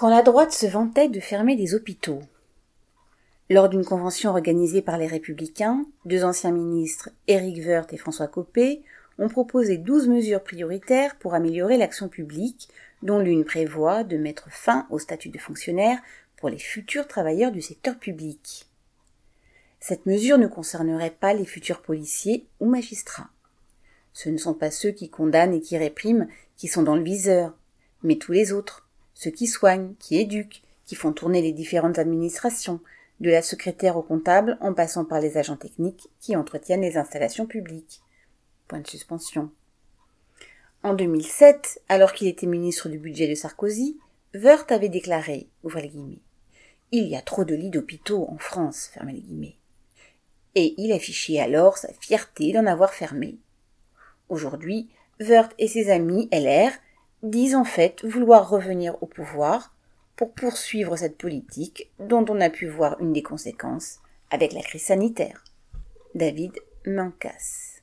Quand la droite se vantait de fermer des hôpitaux. Lors d'une convention organisée par les Républicains, deux anciens ministres, Éric Woerth et François Copé, ont proposé douze mesures prioritaires pour améliorer l'action publique, dont l'une prévoit de mettre fin au statut de fonctionnaire pour les futurs travailleurs du secteur public. Cette mesure ne concernerait pas les futurs policiers ou magistrats. Ce ne sont pas ceux qui condamnent et qui répriment qui sont dans le viseur, mais tous les autres, ceux qui soignent, qui éduquent, qui font tourner les différentes administrations, de la secrétaire au comptable en passant par les agents techniques qui entretiennent les installations publiques. Point de suspension. En 2007, alors qu'il était ministre du budget de Sarkozy, Wörth avait déclaré, ouvrez guillemets, il y a trop de lits d'hôpitaux en France, fermez les guillemets. Et il affichait alors sa fierté d'en avoir fermé. Aujourd'hui, Wörth et ses amis LR disent en fait vouloir revenir au pouvoir pour poursuivre cette politique dont on a pu voir une des conséquences avec la crise sanitaire. David Mancas.